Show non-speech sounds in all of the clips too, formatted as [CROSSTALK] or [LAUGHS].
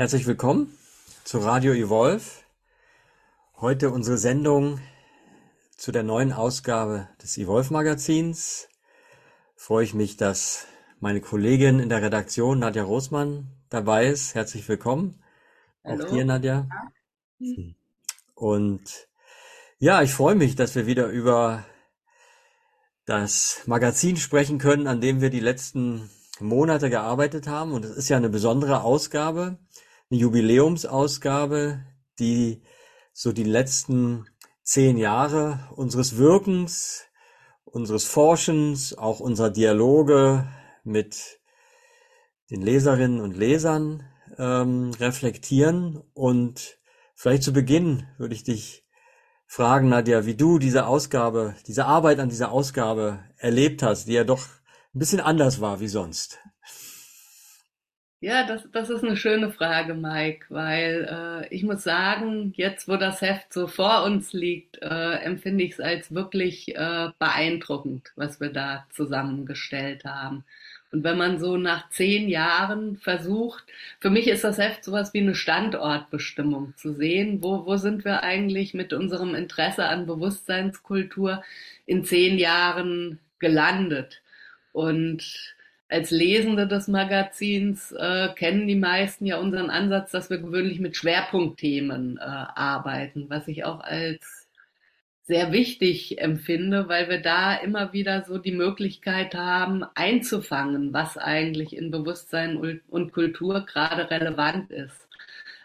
Herzlich willkommen zu Radio Evolve. Heute unsere Sendung zu der neuen Ausgabe des Evolve Magazins. Freue ich mich, dass meine Kollegin in der Redaktion Nadja Rosmann dabei ist. Herzlich willkommen. Hallo. Auch dir, Nadja. Und ja, ich freue mich, dass wir wieder über das Magazin sprechen können, an dem wir die letzten Monate gearbeitet haben. Und es ist ja eine besondere Ausgabe, Jubiläumsausgabe, die so die letzten zehn Jahre unseres Wirkens, unseres Forschens, auch unserer Dialoge mit den Leserinnen und Lesern ähm, reflektieren. Und vielleicht zu Beginn würde ich dich fragen, Nadja, wie du diese Ausgabe, diese Arbeit an dieser Ausgabe erlebt hast, die ja doch ein bisschen anders war wie sonst. Ja, das, das ist eine schöne Frage, Mike, weil äh, ich muss sagen, jetzt wo das Heft so vor uns liegt, äh, empfinde ich es als wirklich äh, beeindruckend, was wir da zusammengestellt haben. Und wenn man so nach zehn Jahren versucht, für mich ist das Heft sowas wie eine Standortbestimmung zu sehen, wo, wo sind wir eigentlich mit unserem Interesse an Bewusstseinskultur in zehn Jahren gelandet. Und als Lesende des Magazins äh, kennen die meisten ja unseren Ansatz, dass wir gewöhnlich mit Schwerpunktthemen äh, arbeiten, was ich auch als sehr wichtig empfinde, weil wir da immer wieder so die Möglichkeit haben, einzufangen, was eigentlich in Bewusstsein und Kultur gerade relevant ist.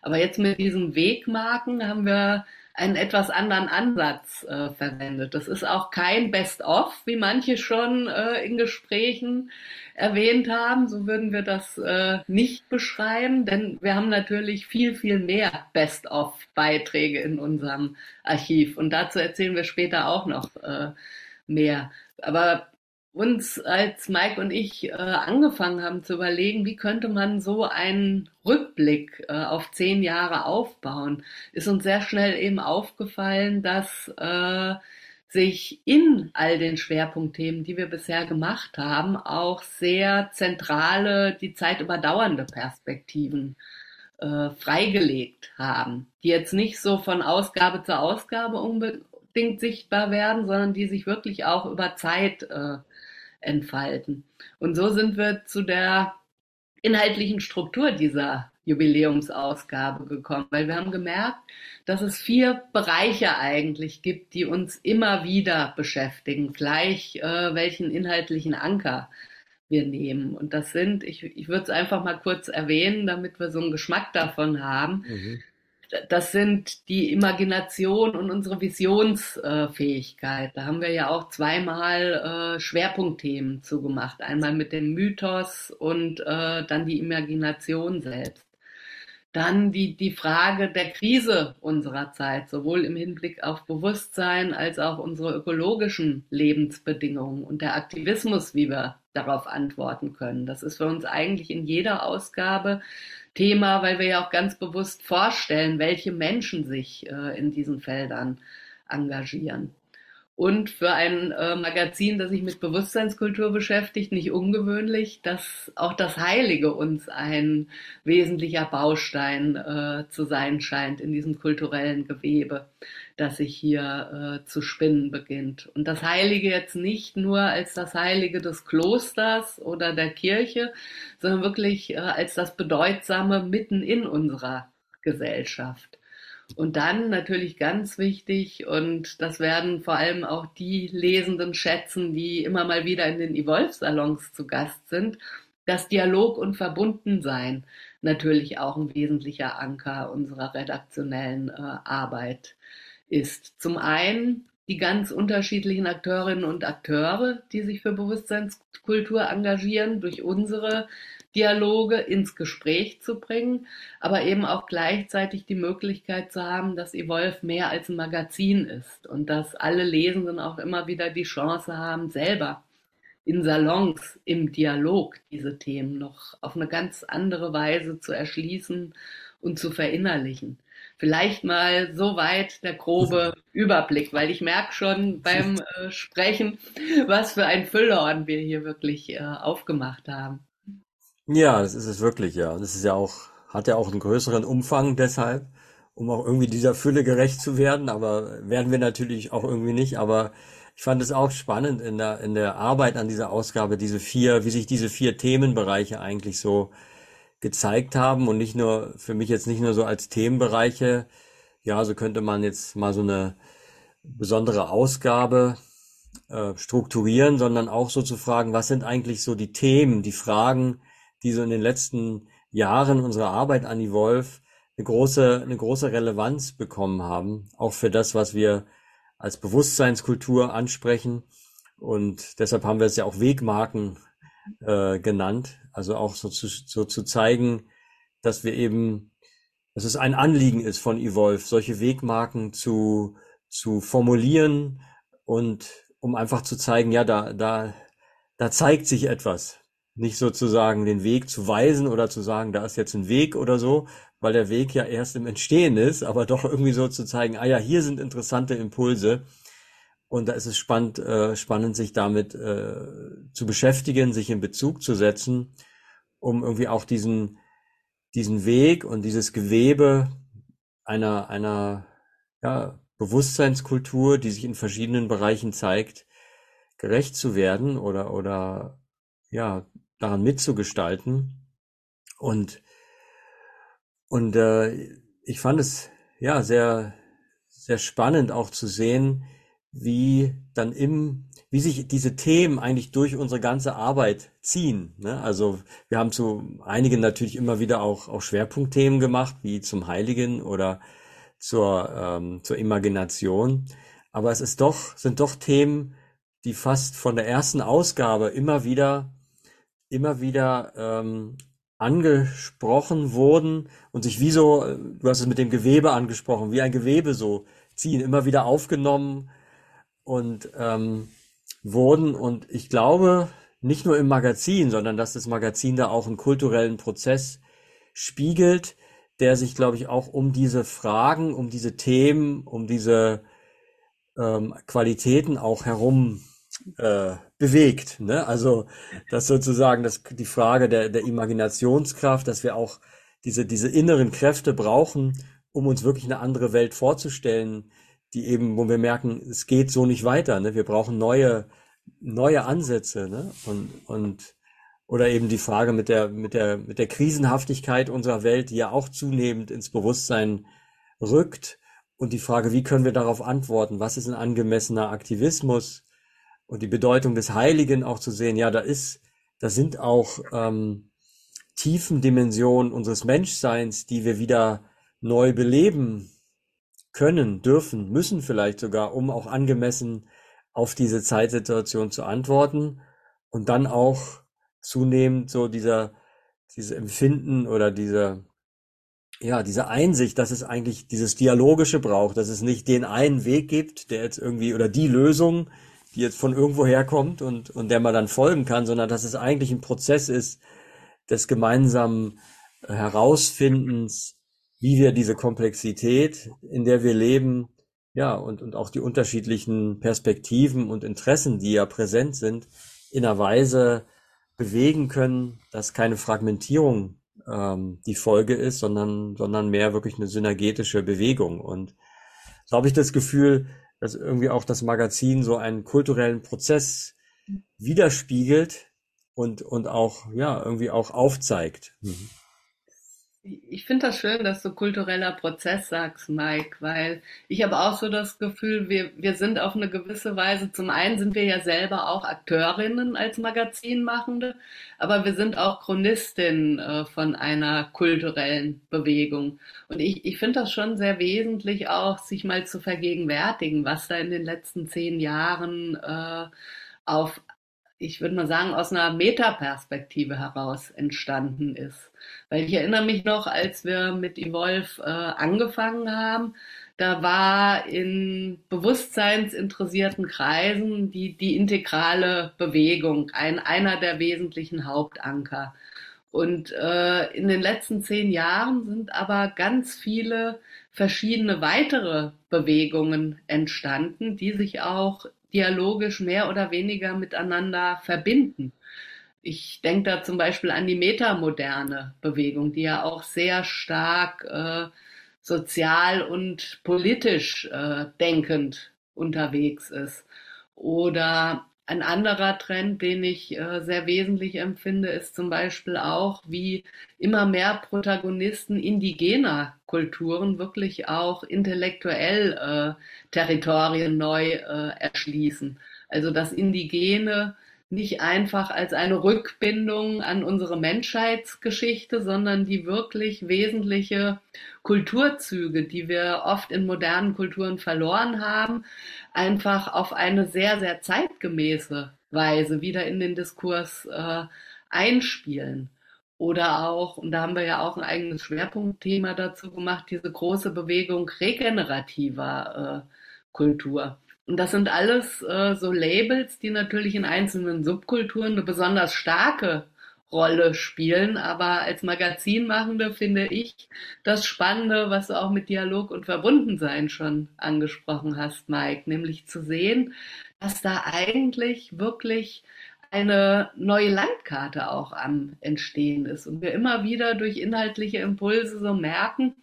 Aber jetzt mit diesen Wegmarken haben wir einen etwas anderen Ansatz äh, verwendet. Das ist auch kein Best-of, wie manche schon äh, in Gesprächen erwähnt haben. So würden wir das äh, nicht beschreiben, denn wir haben natürlich viel, viel mehr Best-of-Beiträge in unserem Archiv. Und dazu erzählen wir später auch noch äh, mehr. Aber uns, als Mike und ich äh, angefangen haben zu überlegen, wie könnte man so einen Rückblick äh, auf zehn Jahre aufbauen, ist uns sehr schnell eben aufgefallen, dass äh, sich in all den Schwerpunktthemen, die wir bisher gemacht haben, auch sehr zentrale, die Zeit überdauernde Perspektiven äh, freigelegt haben, die jetzt nicht so von Ausgabe zu Ausgabe unbedingt sichtbar werden, sondern die sich wirklich auch über Zeit äh, entfalten. Und so sind wir zu der inhaltlichen Struktur dieser Jubiläumsausgabe gekommen, weil wir haben gemerkt, dass es vier Bereiche eigentlich gibt, die uns immer wieder beschäftigen, gleich äh, welchen inhaltlichen Anker wir nehmen. Und das sind, ich, ich würde es einfach mal kurz erwähnen, damit wir so einen Geschmack davon haben. Mhm das sind die Imagination und unsere Visionsfähigkeit. Da haben wir ja auch zweimal äh, Schwerpunktthemen zugemacht. Einmal mit dem Mythos und äh, dann die Imagination selbst. Dann die, die Frage der Krise unserer Zeit, sowohl im Hinblick auf Bewusstsein als auch unsere ökologischen Lebensbedingungen und der Aktivismus, wie wir darauf antworten können. Das ist für uns eigentlich in jeder Ausgabe Thema, weil wir ja auch ganz bewusst vorstellen, welche Menschen sich äh, in diesen Feldern engagieren. Und für ein äh, Magazin, das sich mit Bewusstseinskultur beschäftigt, nicht ungewöhnlich, dass auch das Heilige uns ein wesentlicher Baustein äh, zu sein scheint in diesem kulturellen Gewebe, das sich hier äh, zu spinnen beginnt. Und das Heilige jetzt nicht nur als das Heilige des Klosters oder der Kirche, sondern wirklich äh, als das Bedeutsame mitten in unserer Gesellschaft. Und dann natürlich ganz wichtig, und das werden vor allem auch die Lesenden schätzen, die immer mal wieder in den Evolve-Salons zu Gast sind, dass Dialog und Verbundensein natürlich auch ein wesentlicher Anker unserer redaktionellen äh, Arbeit ist. Zum einen die ganz unterschiedlichen Akteurinnen und Akteure, die sich für Bewusstseinskultur engagieren, durch unsere Dialoge ins Gespräch zu bringen, aber eben auch gleichzeitig die Möglichkeit zu haben, dass Evolve mehr als ein Magazin ist und dass alle Lesenden auch immer wieder die Chance haben, selber in Salons, im Dialog diese Themen noch auf eine ganz andere Weise zu erschließen und zu verinnerlichen. Vielleicht mal so weit der grobe Überblick, weil ich merke schon beim äh, Sprechen, was für ein Füllhorn wir hier wirklich äh, aufgemacht haben. Ja, das ist es wirklich, ja. Es ist ja auch hat ja auch einen größeren Umfang deshalb, um auch irgendwie dieser Fülle gerecht zu werden, aber werden wir natürlich auch irgendwie nicht, aber ich fand es auch spannend in der, in der Arbeit an dieser Ausgabe, diese vier, wie sich diese vier Themenbereiche eigentlich so gezeigt haben und nicht nur, für mich jetzt nicht nur so als Themenbereiche, ja, so könnte man jetzt mal so eine besondere Ausgabe äh, strukturieren, sondern auch so zu fragen, was sind eigentlich so die Themen, die Fragen, die so in den letzten Jahren unserer Arbeit an Wolf eine große, eine große Relevanz bekommen haben, auch für das, was wir als Bewusstseinskultur ansprechen. Und deshalb haben wir es ja auch Wegmarken äh, genannt, also auch so zu, so zu zeigen, dass wir eben, dass es ein Anliegen ist von Evolve, solche Wegmarken zu, zu formulieren und um einfach zu zeigen, ja, da, da, da zeigt sich etwas. Nicht sozusagen den Weg zu weisen oder zu sagen, da ist jetzt ein Weg oder so, weil der Weg ja erst im Entstehen ist, aber doch irgendwie so zu zeigen, ah ja, hier sind interessante Impulse. Und da ist es spannend, äh, spannend sich damit äh, zu beschäftigen, sich in Bezug zu setzen, um irgendwie auch diesen, diesen Weg und dieses Gewebe einer, einer ja, Bewusstseinskultur, die sich in verschiedenen Bereichen zeigt, gerecht zu werden oder, oder ja, daran mitzugestalten. Und und äh, ich fand es ja sehr, sehr spannend auch zu sehen, wie dann im, wie sich diese Themen eigentlich durch unsere ganze Arbeit ziehen. Ne? Also wir haben zu einigen natürlich immer wieder auch, auch Schwerpunktthemen gemacht, wie zum Heiligen oder zur, ähm, zur Imagination. Aber es ist doch, sind doch Themen, die fast von der ersten Ausgabe immer wieder, immer wieder ähm, angesprochen wurden und sich wie so, du hast es mit dem Gewebe angesprochen, wie ein Gewebe so ziehen, immer wieder aufgenommen und ähm, wurden. Und ich glaube, nicht nur im Magazin, sondern dass das Magazin da auch einen kulturellen Prozess spiegelt, der sich, glaube ich, auch um diese Fragen, um diese Themen, um diese ähm, Qualitäten auch herum äh, bewegt. Ne? Also das sozusagen das, die Frage der, der Imaginationskraft, dass wir auch diese, diese inneren Kräfte brauchen, um uns wirklich eine andere Welt vorzustellen, die eben, wo wir merken, es geht so nicht weiter. Ne? Wir brauchen neue, neue Ansätze. Ne? Und, und oder eben die Frage mit der, mit der, mit der Krisenhaftigkeit unserer Welt, die ja auch zunehmend ins Bewusstsein rückt. Und die Frage, wie können wir darauf antworten? Was ist ein angemessener Aktivismus? Und die Bedeutung des Heiligen auch zu sehen, ja, da ist, da sind auch ähm, tiefen Dimensionen unseres Menschseins, die wir wieder neu beleben können, dürfen, müssen vielleicht sogar, um auch angemessen auf diese Zeitsituation zu antworten. Und dann auch zunehmend so dieser, dieses Empfinden oder diese, ja, diese Einsicht, dass es eigentlich dieses Dialogische braucht, dass es nicht den einen Weg gibt, der jetzt irgendwie oder die Lösung, die jetzt von irgendwo herkommt und, und der man dann folgen kann, sondern dass es eigentlich ein Prozess ist des gemeinsamen Herausfindens, wie wir diese Komplexität, in der wir leben, ja, und, und auch die unterschiedlichen Perspektiven und Interessen, die ja präsent sind, in einer Weise bewegen können, dass keine Fragmentierung ähm, die Folge ist, sondern, sondern mehr wirklich eine synergetische Bewegung. Und so habe ich das Gefühl, dass irgendwie auch das Magazin so einen kulturellen Prozess widerspiegelt und, und auch, ja, irgendwie auch aufzeigt. Mhm. Ich finde das schön, dass du kultureller Prozess sagst, Mike, weil ich habe auch so das Gefühl, wir, wir sind auf eine gewisse Weise, zum einen sind wir ja selber auch Akteurinnen als Magazinmachende, aber wir sind auch Chronistinnen äh, von einer kulturellen Bewegung. Und ich, ich finde das schon sehr wesentlich auch, sich mal zu vergegenwärtigen, was da in den letzten zehn Jahren äh, auf ich würde mal sagen, aus einer Metaperspektive heraus entstanden ist. Weil ich erinnere mich noch, als wir mit Evolve äh, angefangen haben, da war in bewusstseinsinteressierten Kreisen die, die integrale Bewegung ein, einer der wesentlichen Hauptanker. Und äh, in den letzten zehn Jahren sind aber ganz viele verschiedene weitere Bewegungen entstanden, die sich auch dialogisch mehr oder weniger miteinander verbinden. Ich denke da zum Beispiel an die metamoderne Bewegung, die ja auch sehr stark äh, sozial und politisch äh, denkend unterwegs ist. Oder ein anderer Trend, den ich äh, sehr wesentlich empfinde, ist zum Beispiel auch, wie immer mehr Protagonisten indigener Kulturen wirklich auch intellektuell äh, Territorien neu äh, erschließen. Also das Indigene nicht einfach als eine Rückbindung an unsere Menschheitsgeschichte, sondern die wirklich wesentliche Kulturzüge, die wir oft in modernen Kulturen verloren haben, einfach auf eine sehr, sehr zeitgemäße Weise wieder in den Diskurs äh, einspielen. Oder auch, und da haben wir ja auch ein eigenes Schwerpunktthema dazu gemacht, diese große Bewegung regenerativer äh, Kultur. Und das sind alles äh, so Labels, die natürlich in einzelnen Subkulturen eine besonders starke Rolle spielen. Aber als Magazinmachende finde ich das Spannende, was du auch mit Dialog und Verbundensein schon angesprochen hast, Mike, nämlich zu sehen, dass da eigentlich wirklich eine neue Landkarte auch am Entstehen ist und wir immer wieder durch inhaltliche Impulse so merken,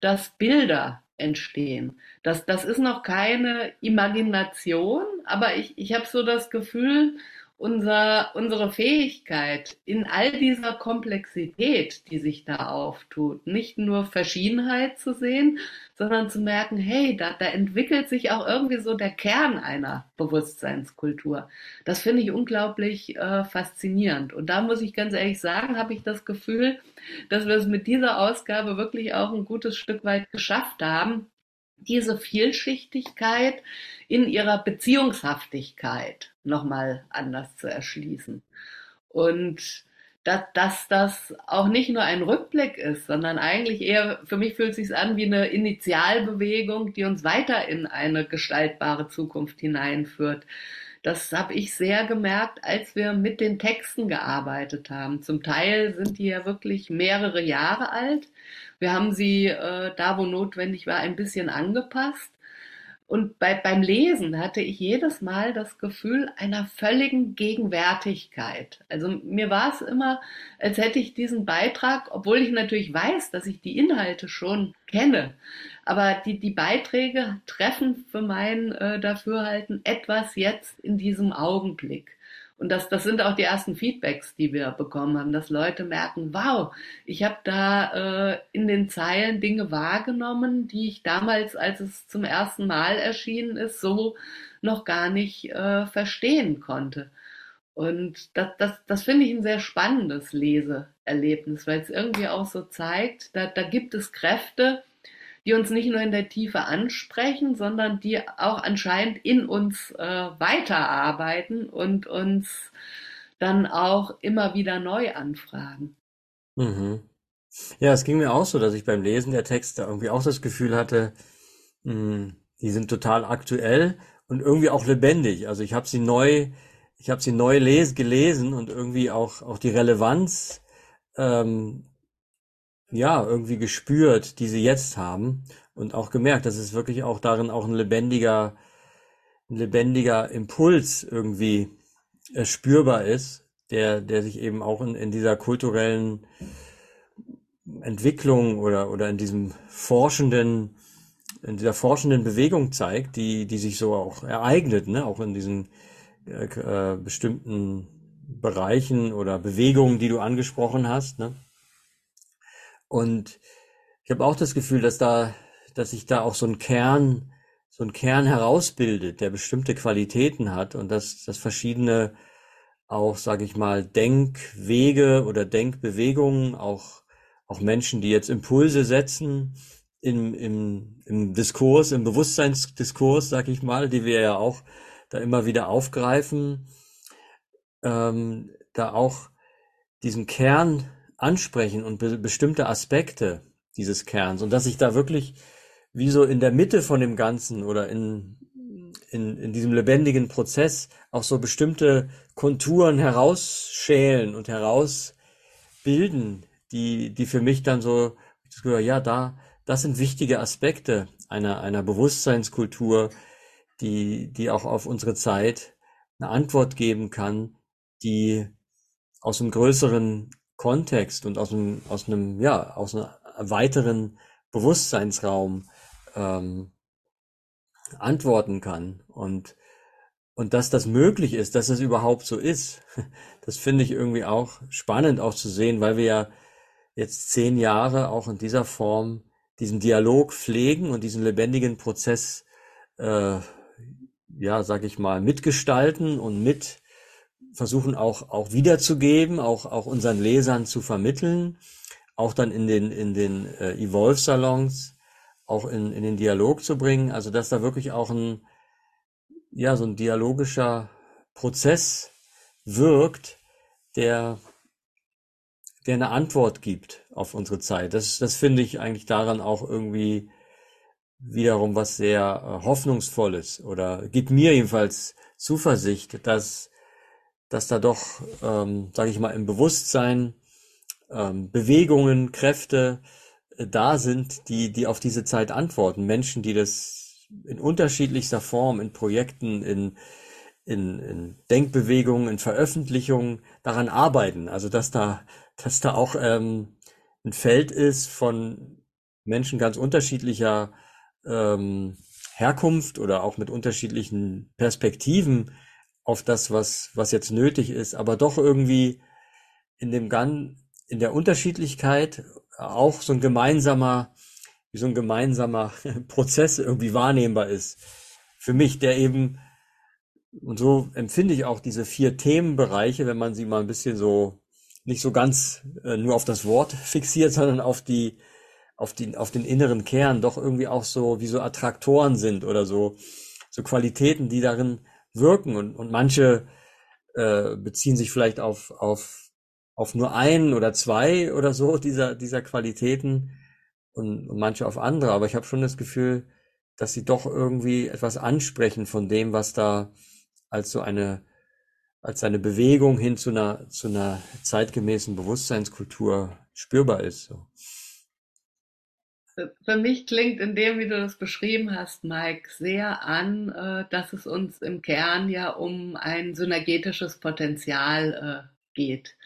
dass Bilder entstehen. Das, das ist noch keine Imagination, aber ich, ich habe so das Gefühl, unser, unsere Fähigkeit in all dieser Komplexität, die sich da auftut, nicht nur Verschiedenheit zu sehen, sondern zu merken, hey, da, da entwickelt sich auch irgendwie so der Kern einer Bewusstseinskultur. Das finde ich unglaublich äh, faszinierend. Und da muss ich ganz ehrlich sagen, habe ich das Gefühl, dass wir es mit dieser Ausgabe wirklich auch ein gutes Stück weit geschafft haben, diese Vielschichtigkeit in ihrer Beziehungshaftigkeit nochmal anders zu erschließen. Und dass, dass das auch nicht nur ein Rückblick ist, sondern eigentlich eher, für mich fühlt es sich an wie eine Initialbewegung, die uns weiter in eine gestaltbare Zukunft hineinführt. Das habe ich sehr gemerkt, als wir mit den Texten gearbeitet haben. Zum Teil sind die ja wirklich mehrere Jahre alt. Wir haben sie äh, da, wo notwendig war, ein bisschen angepasst. Und bei, beim Lesen hatte ich jedes Mal das Gefühl einer völligen Gegenwärtigkeit. Also mir war es immer, als hätte ich diesen Beitrag, obwohl ich natürlich weiß, dass ich die Inhalte schon kenne, aber die, die Beiträge treffen für mein äh, Dafürhalten etwas jetzt in diesem Augenblick. Und das, das sind auch die ersten Feedbacks, die wir bekommen haben, dass Leute merken, wow, ich habe da äh, in den Zeilen Dinge wahrgenommen, die ich damals, als es zum ersten Mal erschienen ist, so noch gar nicht äh, verstehen konnte. Und das, das, das finde ich ein sehr spannendes Leseerlebnis, weil es irgendwie auch so zeigt, da, da gibt es Kräfte, die uns nicht nur in der Tiefe ansprechen, sondern die auch anscheinend in uns äh, weiterarbeiten und uns dann auch immer wieder neu anfragen. Mhm. Ja, es ging mir auch so, dass ich beim Lesen der Texte irgendwie auch das Gefühl hatte, mh, hm, die sind total aktuell und irgendwie auch lebendig. Also ich habe sie neu, ich habe sie neu les gelesen und irgendwie auch auch die Relevanz ähm, ja, irgendwie gespürt, die sie jetzt haben und auch gemerkt, dass es wirklich auch darin auch ein lebendiger, ein lebendiger Impuls irgendwie äh, spürbar ist, der, der sich eben auch in, in dieser kulturellen Entwicklung oder, oder in diesem forschenden, in dieser forschenden Bewegung zeigt, die, die sich so auch ereignet, ne, auch in diesen äh, äh bestimmten Bereichen oder Bewegungen, die du angesprochen hast, ne. Und ich habe auch das Gefühl, dass da, dass sich da auch so ein Kern, so ein Kern herausbildet, der bestimmte Qualitäten hat und dass, dass verschiedene auch, sage ich mal, Denkwege oder Denkbewegungen, auch, auch Menschen, die jetzt Impulse setzen im, im, im Diskurs, im Bewusstseinsdiskurs, sag ich mal, die wir ja auch da immer wieder aufgreifen, ähm, da auch diesen Kern ansprechen und be bestimmte Aspekte dieses Kerns und dass ich da wirklich wie so in der Mitte von dem Ganzen oder in, in, in diesem lebendigen Prozess auch so bestimmte Konturen herausschälen und herausbilden, die, die für mich dann so, ja, da, das sind wichtige Aspekte einer, einer Bewusstseinskultur, die, die auch auf unsere Zeit eine Antwort geben kann, die aus einem größeren Kontext und aus einem, aus einem, ja, aus einem weiteren Bewusstseinsraum ähm, antworten kann. Und, und dass das möglich ist, dass es überhaupt so ist, [LAUGHS] das finde ich irgendwie auch spannend auch zu sehen, weil wir ja jetzt zehn Jahre auch in dieser Form diesen Dialog pflegen und diesen lebendigen Prozess, äh, ja, sag ich mal, mitgestalten und mit versuchen auch, auch wiederzugeben, auch, auch unseren Lesern zu vermitteln, auch dann in den, in den äh, Evolve-Salons, auch in, in den Dialog zu bringen. Also, dass da wirklich auch ein, ja, so ein dialogischer Prozess wirkt, der, der eine Antwort gibt auf unsere Zeit. Das, das finde ich eigentlich daran auch irgendwie wiederum was sehr äh, hoffnungsvolles oder gibt mir jedenfalls Zuversicht, dass dass da doch, ähm, sage ich mal, im Bewusstsein ähm, Bewegungen, Kräfte äh, da sind, die, die auf diese Zeit antworten. Menschen, die das in unterschiedlichster Form, in Projekten, in, in, in Denkbewegungen, in Veröffentlichungen daran arbeiten. Also dass da, dass da auch ähm, ein Feld ist von Menschen ganz unterschiedlicher ähm, Herkunft oder auch mit unterschiedlichen Perspektiven, auf das, was, was jetzt nötig ist, aber doch irgendwie in dem Gan in der Unterschiedlichkeit auch so ein gemeinsamer, wie so ein gemeinsamer [LAUGHS] Prozess irgendwie wahrnehmbar ist. Für mich, der eben, und so empfinde ich auch diese vier Themenbereiche, wenn man sie mal ein bisschen so, nicht so ganz äh, nur auf das Wort [LAUGHS] fixiert, sondern auf die, auf die, auf den inneren Kern doch irgendwie auch so, wie so Attraktoren sind oder so, so Qualitäten, die darin wirken und, und manche äh, beziehen sich vielleicht auf, auf, auf nur einen oder zwei oder so dieser, dieser Qualitäten und, und manche auf andere. Aber ich habe schon das Gefühl, dass sie doch irgendwie etwas ansprechen von dem, was da als so eine, als eine Bewegung hin zu einer, zu einer zeitgemäßen Bewusstseinskultur spürbar ist. So. Für mich klingt in dem, wie du das beschrieben hast, Mike, sehr an, äh, dass es uns im Kern ja um ein synergetisches Potenzial äh, geht,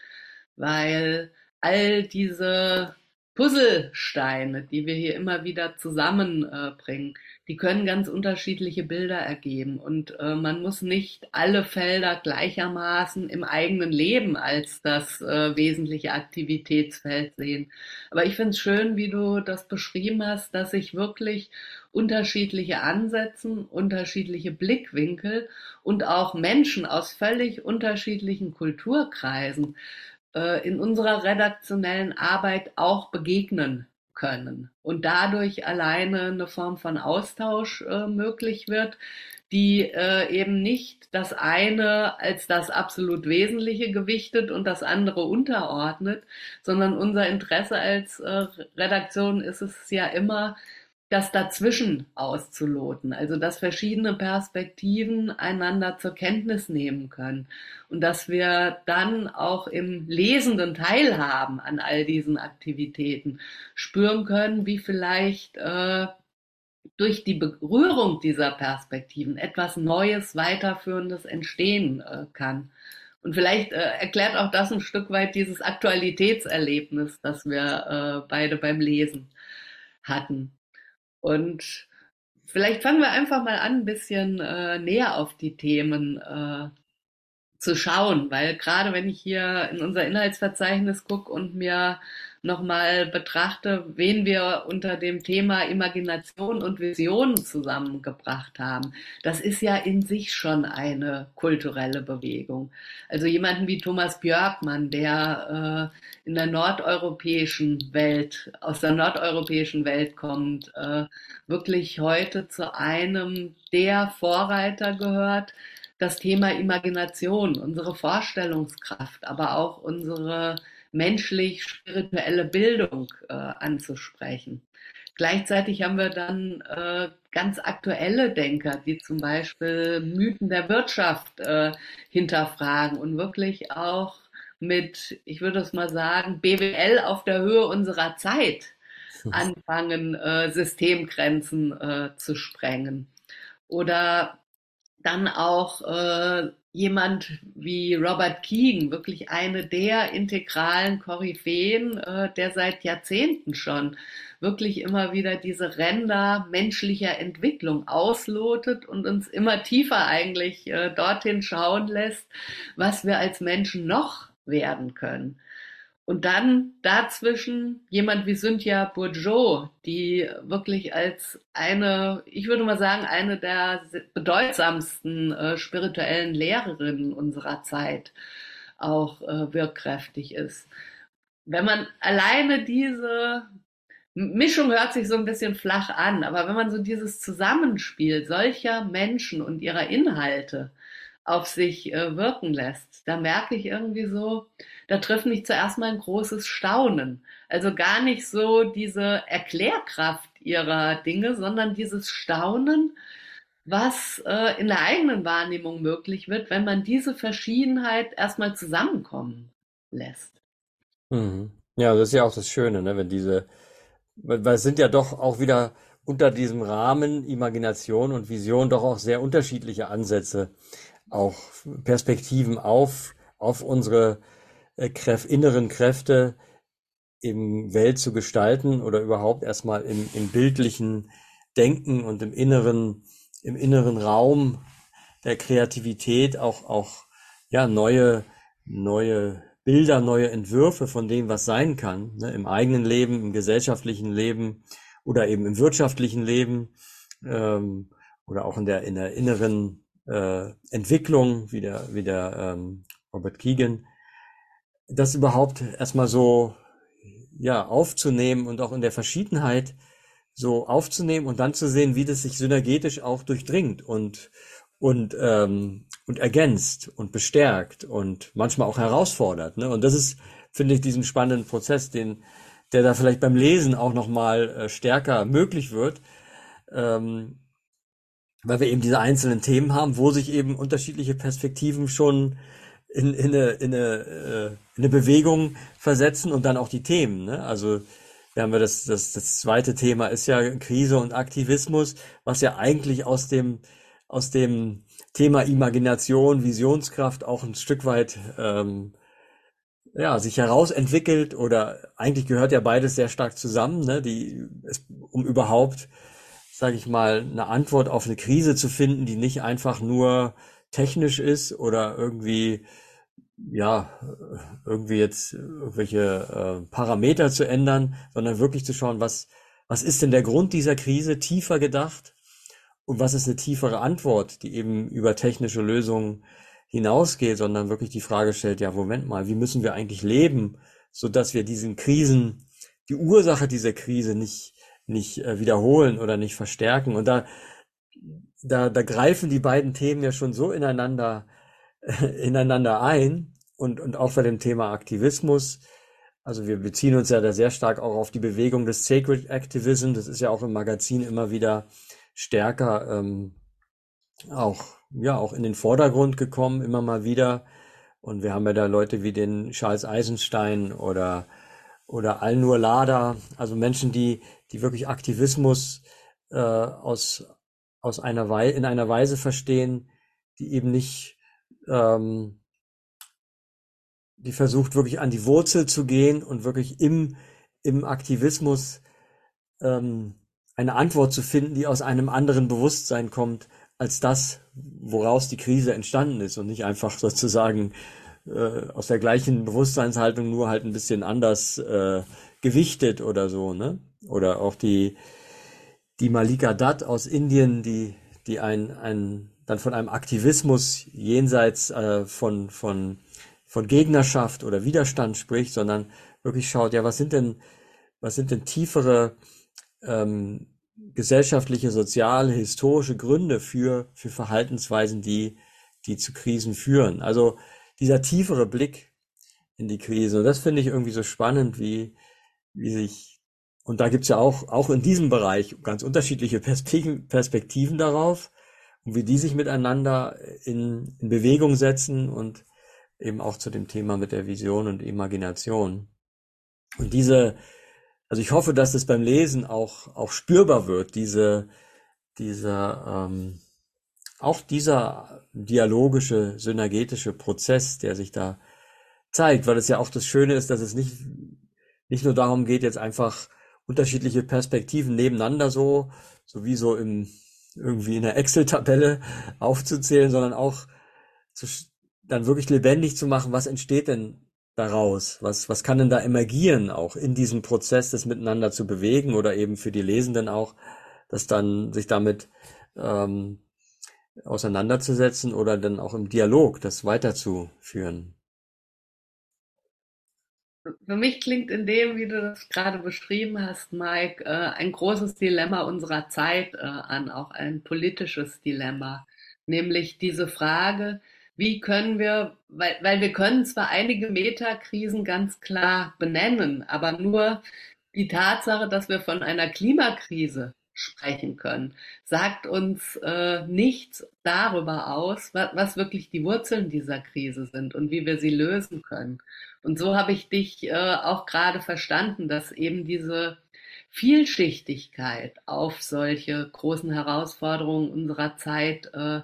weil all diese Puzzlesteine, die wir hier immer wieder zusammenbringen, die können ganz unterschiedliche Bilder ergeben. Und äh, man muss nicht alle Felder gleichermaßen im eigenen Leben als das äh, wesentliche Aktivitätsfeld sehen. Aber ich finde es schön, wie du das beschrieben hast, dass sich wirklich unterschiedliche Ansätzen, unterschiedliche Blickwinkel und auch Menschen aus völlig unterschiedlichen Kulturkreisen äh, in unserer redaktionellen Arbeit auch begegnen können und dadurch alleine eine Form von Austausch äh, möglich wird, die äh, eben nicht das eine als das absolut Wesentliche gewichtet und das andere unterordnet, sondern unser Interesse als äh, Redaktion ist es ja immer, das dazwischen auszuloten, also dass verschiedene Perspektiven einander zur Kenntnis nehmen können und dass wir dann auch im Lesenden teilhaben an all diesen Aktivitäten, spüren können, wie vielleicht äh, durch die Berührung dieser Perspektiven etwas Neues, Weiterführendes entstehen äh, kann. Und vielleicht äh, erklärt auch das ein Stück weit dieses Aktualitätserlebnis, das wir äh, beide beim Lesen hatten. Und vielleicht fangen wir einfach mal an, ein bisschen äh, näher auf die Themen äh, zu schauen, weil gerade wenn ich hier in unser Inhaltsverzeichnis gucke und mir nochmal betrachte, wen wir unter dem Thema Imagination und Vision zusammengebracht haben, das ist ja in sich schon eine kulturelle Bewegung. Also jemanden wie Thomas Björkmann, der äh, in der nordeuropäischen Welt, aus der nordeuropäischen Welt kommt, äh, wirklich heute zu einem der Vorreiter gehört, das Thema Imagination, unsere Vorstellungskraft, aber auch unsere menschlich-spirituelle Bildung äh, anzusprechen. Gleichzeitig haben wir dann äh, ganz aktuelle Denker, die zum Beispiel Mythen der Wirtschaft äh, hinterfragen und wirklich auch mit, ich würde es mal sagen, BWL auf der Höhe unserer Zeit anfangen, äh, Systemgrenzen äh, zu sprengen. Oder dann auch äh, jemand wie Robert Keegan, wirklich eine der integralen Koryphäen, äh, der seit Jahrzehnten schon wirklich immer wieder diese Ränder menschlicher Entwicklung auslotet und uns immer tiefer eigentlich äh, dorthin schauen lässt, was wir als Menschen noch werden können. Und dann dazwischen jemand wie Cynthia Bourgeot, die wirklich als eine, ich würde mal sagen, eine der bedeutsamsten äh, spirituellen Lehrerinnen unserer Zeit auch äh, wirkkräftig ist. Wenn man alleine diese Mischung hört sich so ein bisschen flach an, aber wenn man so dieses Zusammenspiel solcher Menschen und ihrer Inhalte auf sich äh, wirken lässt, da merke ich irgendwie so, da trifft mich zuerst mal ein großes Staunen. Also gar nicht so diese Erklärkraft ihrer Dinge, sondern dieses Staunen, was äh, in der eigenen Wahrnehmung möglich wird, wenn man diese Verschiedenheit erstmal zusammenkommen lässt. Mhm. Ja, das ist ja auch das Schöne, ne? wenn diese, weil es sind ja doch auch wieder unter diesem Rahmen Imagination und Vision doch auch sehr unterschiedliche Ansätze, auch Perspektiven auf, auf unsere Kräf inneren Kräfte im Welt zu gestalten oder überhaupt erstmal im, im bildlichen Denken und im inneren, im inneren Raum der Kreativität auch, auch, ja, neue, neue Bilder, neue Entwürfe von dem, was sein kann, ne, im eigenen Leben, im gesellschaftlichen Leben oder eben im wirtschaftlichen Leben ähm, oder auch in der, in der inneren äh, Entwicklung, wie der, wie der ähm, Robert Keegan das überhaupt erstmal so ja aufzunehmen und auch in der Verschiedenheit so aufzunehmen und dann zu sehen, wie das sich synergetisch auch durchdringt und und ähm, und ergänzt und bestärkt und manchmal auch herausfordert. Ne? Und das ist, finde ich, diesen spannenden Prozess, den der da vielleicht beim Lesen auch noch mal äh, stärker möglich wird, ähm, weil wir eben diese einzelnen Themen haben, wo sich eben unterschiedliche Perspektiven schon in, in, eine, in, eine, äh, in eine Bewegung versetzen und dann auch die Themen. Ne? Also wir haben ja das, das, das zweite Thema ist ja Krise und Aktivismus, was ja eigentlich aus dem, aus dem Thema Imagination, Visionskraft auch ein Stück weit ähm, ja, sich herausentwickelt oder eigentlich gehört ja beides sehr stark zusammen, ne? Die, es, um überhaupt, sage ich mal, eine Antwort auf eine Krise zu finden, die nicht einfach nur technisch ist oder irgendwie ja, irgendwie jetzt irgendwelche äh, Parameter zu ändern, sondern wirklich zu schauen, was, was ist denn der Grund dieser Krise tiefer gedacht? Und was ist eine tiefere Antwort, die eben über technische Lösungen hinausgeht, sondern wirklich die Frage stellt, ja, Moment mal, wie müssen wir eigentlich leben, so dass wir diesen Krisen, die Ursache dieser Krise nicht, nicht äh, wiederholen oder nicht verstärken? Und da, da, da greifen die beiden Themen ja schon so ineinander [LAUGHS] ineinander ein und, und auch bei dem Thema Aktivismus. Also wir beziehen uns ja da sehr stark auch auf die Bewegung des Sacred Activism. Das ist ja auch im Magazin immer wieder stärker ähm, auch ja auch in den Vordergrund gekommen, immer mal wieder. Und wir haben ja da Leute wie den Charles Eisenstein oder oder Al-Nur Lada, also Menschen, die die wirklich Aktivismus äh, aus aus einer Weise in einer Weise verstehen, die eben nicht ähm, die versucht wirklich an die Wurzel zu gehen und wirklich im, im Aktivismus ähm, eine Antwort zu finden, die aus einem anderen Bewusstsein kommt, als das, woraus die Krise entstanden ist und nicht einfach [LAUGHS] sozusagen äh, aus der gleichen Bewusstseinshaltung nur halt ein bisschen anders äh, gewichtet oder so, ne? Oder auch die, die Malika Dutt aus Indien, die, die ein, ein dann von einem Aktivismus jenseits äh, von, von, von Gegnerschaft oder Widerstand spricht, sondern wirklich schaut, ja, was sind denn, was sind denn tiefere ähm, gesellschaftliche, soziale, historische Gründe für, für Verhaltensweisen, die, die zu Krisen führen. Also dieser tiefere Blick in die Krise. Und das finde ich irgendwie so spannend, wie, wie sich, und da gibt's ja auch, auch in diesem Bereich ganz unterschiedliche Perspektiven, darauf und wie die sich miteinander in, in Bewegung setzen und eben auch zu dem Thema mit der Vision und Imagination. Und diese, also ich hoffe, dass es beim Lesen auch, auch spürbar wird, diese, dieser, ähm, auch dieser dialogische, synergetische Prozess, der sich da zeigt, weil es ja auch das Schöne ist, dass es nicht, nicht nur darum geht, jetzt einfach unterschiedliche Perspektiven nebeneinander so, so wie so im, irgendwie in der Excel-Tabelle [LAUGHS] aufzuzählen, sondern auch zu, dann wirklich lebendig zu machen, was entsteht denn daraus? Was, was kann denn da emergieren, auch in diesem Prozess, das miteinander zu bewegen oder eben für die Lesenden auch, das dann sich damit ähm, auseinanderzusetzen oder dann auch im Dialog das weiterzuführen? Für mich klingt in dem, wie du das gerade beschrieben hast, Mike, äh, ein großes Dilemma unserer Zeit äh, an, auch ein politisches Dilemma, nämlich diese Frage, wie können wir, weil, weil wir können zwar einige Metakrisen ganz klar benennen, aber nur die Tatsache, dass wir von einer Klimakrise sprechen können, sagt uns äh, nichts darüber aus, was, was wirklich die Wurzeln dieser Krise sind und wie wir sie lösen können. Und so habe ich dich äh, auch gerade verstanden, dass eben diese Vielschichtigkeit auf solche großen Herausforderungen unserer Zeit äh,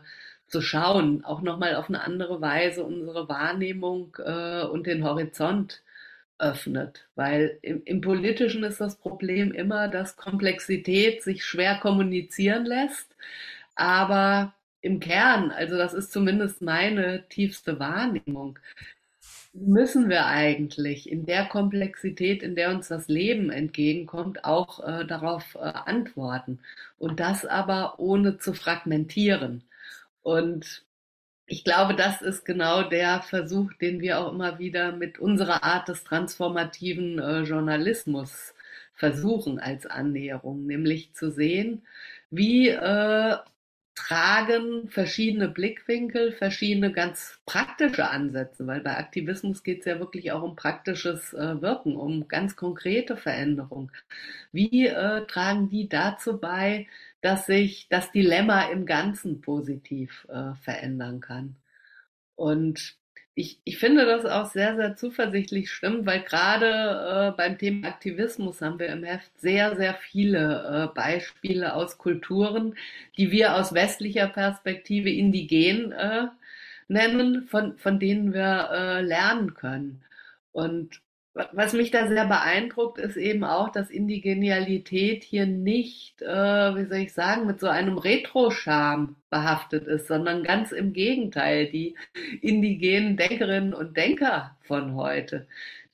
zu schauen, auch nochmal auf eine andere Weise unsere Wahrnehmung äh, und den Horizont öffnet. Weil im, im Politischen ist das Problem immer, dass Komplexität sich schwer kommunizieren lässt, aber im Kern, also das ist zumindest meine tiefste Wahrnehmung, müssen wir eigentlich in der Komplexität, in der uns das Leben entgegenkommt, auch äh, darauf äh, antworten. Und das aber ohne zu fragmentieren. Und ich glaube, das ist genau der Versuch, den wir auch immer wieder mit unserer Art des transformativen äh, Journalismus versuchen als Annäherung, nämlich zu sehen, wie äh, tragen verschiedene Blickwinkel, verschiedene ganz praktische Ansätze, weil bei Aktivismus geht es ja wirklich auch um praktisches äh, Wirken, um ganz konkrete Veränderungen. Wie äh, tragen die dazu bei, dass sich das Dilemma im Ganzen positiv äh, verändern kann? Und ich, ich finde das auch sehr, sehr zuversichtlich stimmt, weil gerade äh, beim Thema Aktivismus haben wir im Heft sehr, sehr viele äh, Beispiele aus Kulturen, die wir aus westlicher Perspektive indigen äh, nennen, von, von denen wir äh, lernen können. Und was mich da sehr beeindruckt, ist eben auch, dass Indigenialität hier nicht, äh, wie soll ich sagen, mit so einem Retro-Charme behaftet ist, sondern ganz im Gegenteil. Die indigenen Denkerinnen und Denker von heute,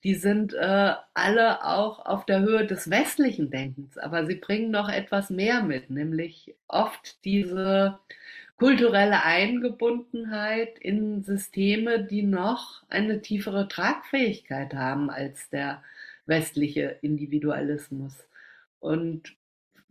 die sind äh, alle auch auf der Höhe des westlichen Denkens, aber sie bringen noch etwas mehr mit, nämlich oft diese kulturelle Eingebundenheit in Systeme, die noch eine tiefere Tragfähigkeit haben als der westliche Individualismus. Und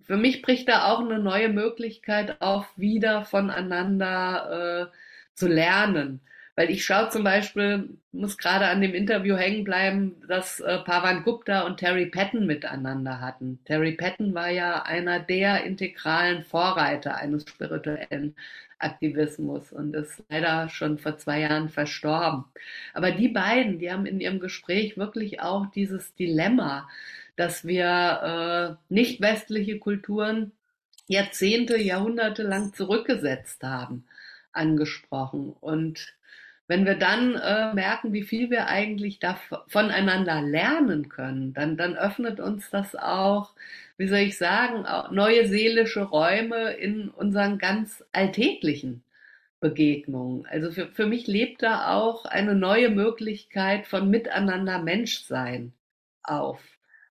für mich bricht da auch eine neue Möglichkeit auf, wieder voneinander äh, zu lernen. Weil ich schaue zum Beispiel, muss gerade an dem Interview hängen bleiben, dass äh, Pavan Gupta und Terry Patton miteinander hatten. Terry Patton war ja einer der integralen Vorreiter eines spirituellen Aktivismus und ist leider schon vor zwei Jahren verstorben. Aber die beiden, die haben in ihrem Gespräch wirklich auch dieses Dilemma, dass wir äh, nicht westliche Kulturen Jahrzehnte, Jahrhunderte lang zurückgesetzt haben, angesprochen. Und wenn wir dann äh, merken, wie viel wir eigentlich da voneinander lernen können, dann, dann öffnet uns das auch, wie soll ich sagen, auch neue seelische Räume in unseren ganz alltäglichen Begegnungen. Also für, für mich lebt da auch eine neue Möglichkeit von Miteinander Menschsein auf.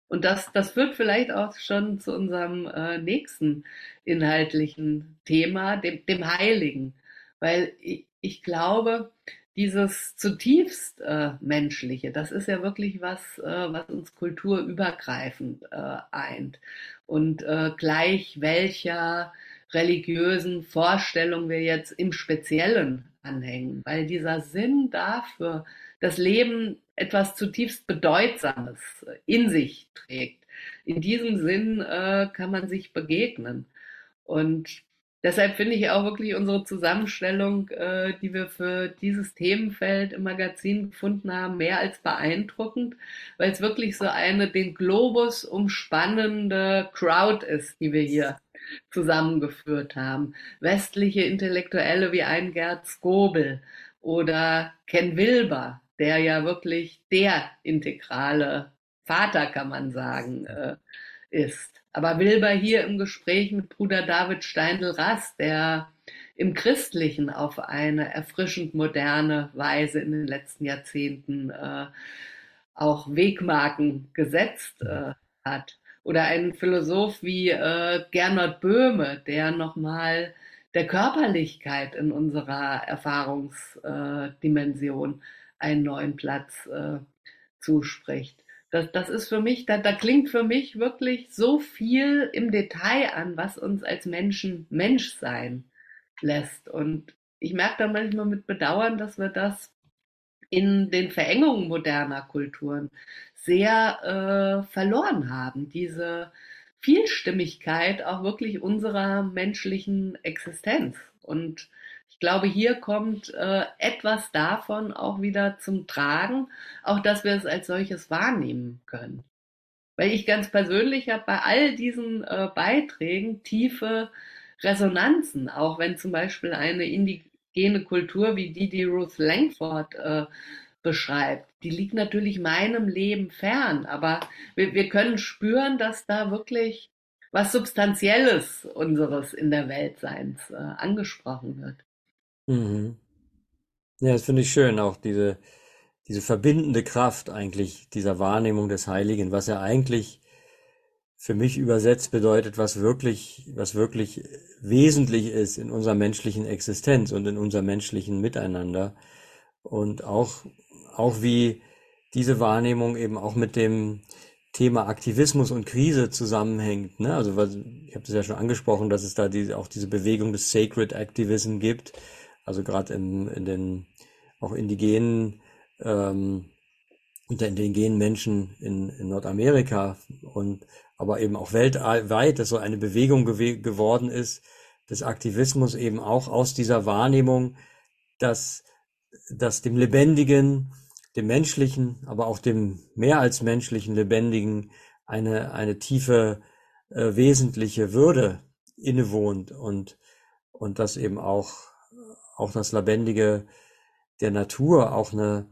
Und das, das führt vielleicht auch schon zu unserem äh, nächsten inhaltlichen Thema, dem, dem Heiligen. Weil ich, ich glaube, dieses zutiefst äh, menschliche, das ist ja wirklich was, äh, was uns kulturübergreifend äh, eint. Und äh, gleich welcher religiösen Vorstellung wir jetzt im Speziellen anhängen, weil dieser Sinn dafür, das Leben etwas zutiefst Bedeutsames in sich trägt. In diesem Sinn äh, kann man sich begegnen. Und Deshalb finde ich auch wirklich unsere Zusammenstellung, äh, die wir für dieses Themenfeld im Magazin gefunden haben, mehr als beeindruckend, weil es wirklich so eine den Globus umspannende Crowd ist, die wir hier zusammengeführt haben. Westliche Intellektuelle wie ein Gerd Skobel oder Ken Wilber, der ja wirklich der integrale Vater, kann man sagen, äh, ist. Aber Wilber hier im Gespräch mit Bruder David Steindl-Rast, der im Christlichen auf eine erfrischend moderne Weise in den letzten Jahrzehnten äh, auch Wegmarken gesetzt äh, hat. Oder ein Philosoph wie äh, Gernot Böhme, der nochmal der Körperlichkeit in unserer Erfahrungsdimension einen neuen Platz äh, zuspricht. Das, das ist für mich, da, da klingt für mich wirklich so viel im Detail an, was uns als Menschen Mensch sein lässt. Und ich merke da manchmal mit Bedauern, dass wir das in den Verengungen moderner Kulturen sehr äh, verloren haben. Diese Vielstimmigkeit auch wirklich unserer menschlichen Existenz. Und ich glaube, hier kommt äh, etwas davon auch wieder zum Tragen, auch dass wir es als solches wahrnehmen können. Weil ich ganz persönlich habe bei all diesen äh, Beiträgen tiefe Resonanzen, auch wenn zum Beispiel eine indigene Kultur wie die, die Ruth Langford äh, beschreibt, die liegt natürlich meinem Leben fern, aber wir, wir können spüren, dass da wirklich was Substanzielles unseres in der Weltseins äh, angesprochen wird. Mhm. Ja, das finde ich schön, auch diese, diese verbindende Kraft eigentlich dieser Wahrnehmung des Heiligen, was ja eigentlich für mich übersetzt bedeutet, was wirklich, was wirklich wesentlich ist in unserer menschlichen Existenz und in unserem menschlichen Miteinander. Und auch, auch wie diese Wahrnehmung eben auch mit dem Thema Aktivismus und Krise zusammenhängt. Ne? Also was, ich habe das ja schon angesprochen, dass es da diese, auch diese Bewegung des Sacred Activism gibt, also gerade in, in den auch indigenen ähm, unter indigenen Menschen in, in Nordamerika und aber eben auch weltweit, dass so eine Bewegung gew geworden ist des Aktivismus eben auch aus dieser Wahrnehmung, dass, dass dem Lebendigen, dem Menschlichen, aber auch dem mehr als menschlichen Lebendigen eine, eine tiefe, äh, wesentliche Würde innewohnt und, und dass eben auch auch das Lebendige der Natur auch eine,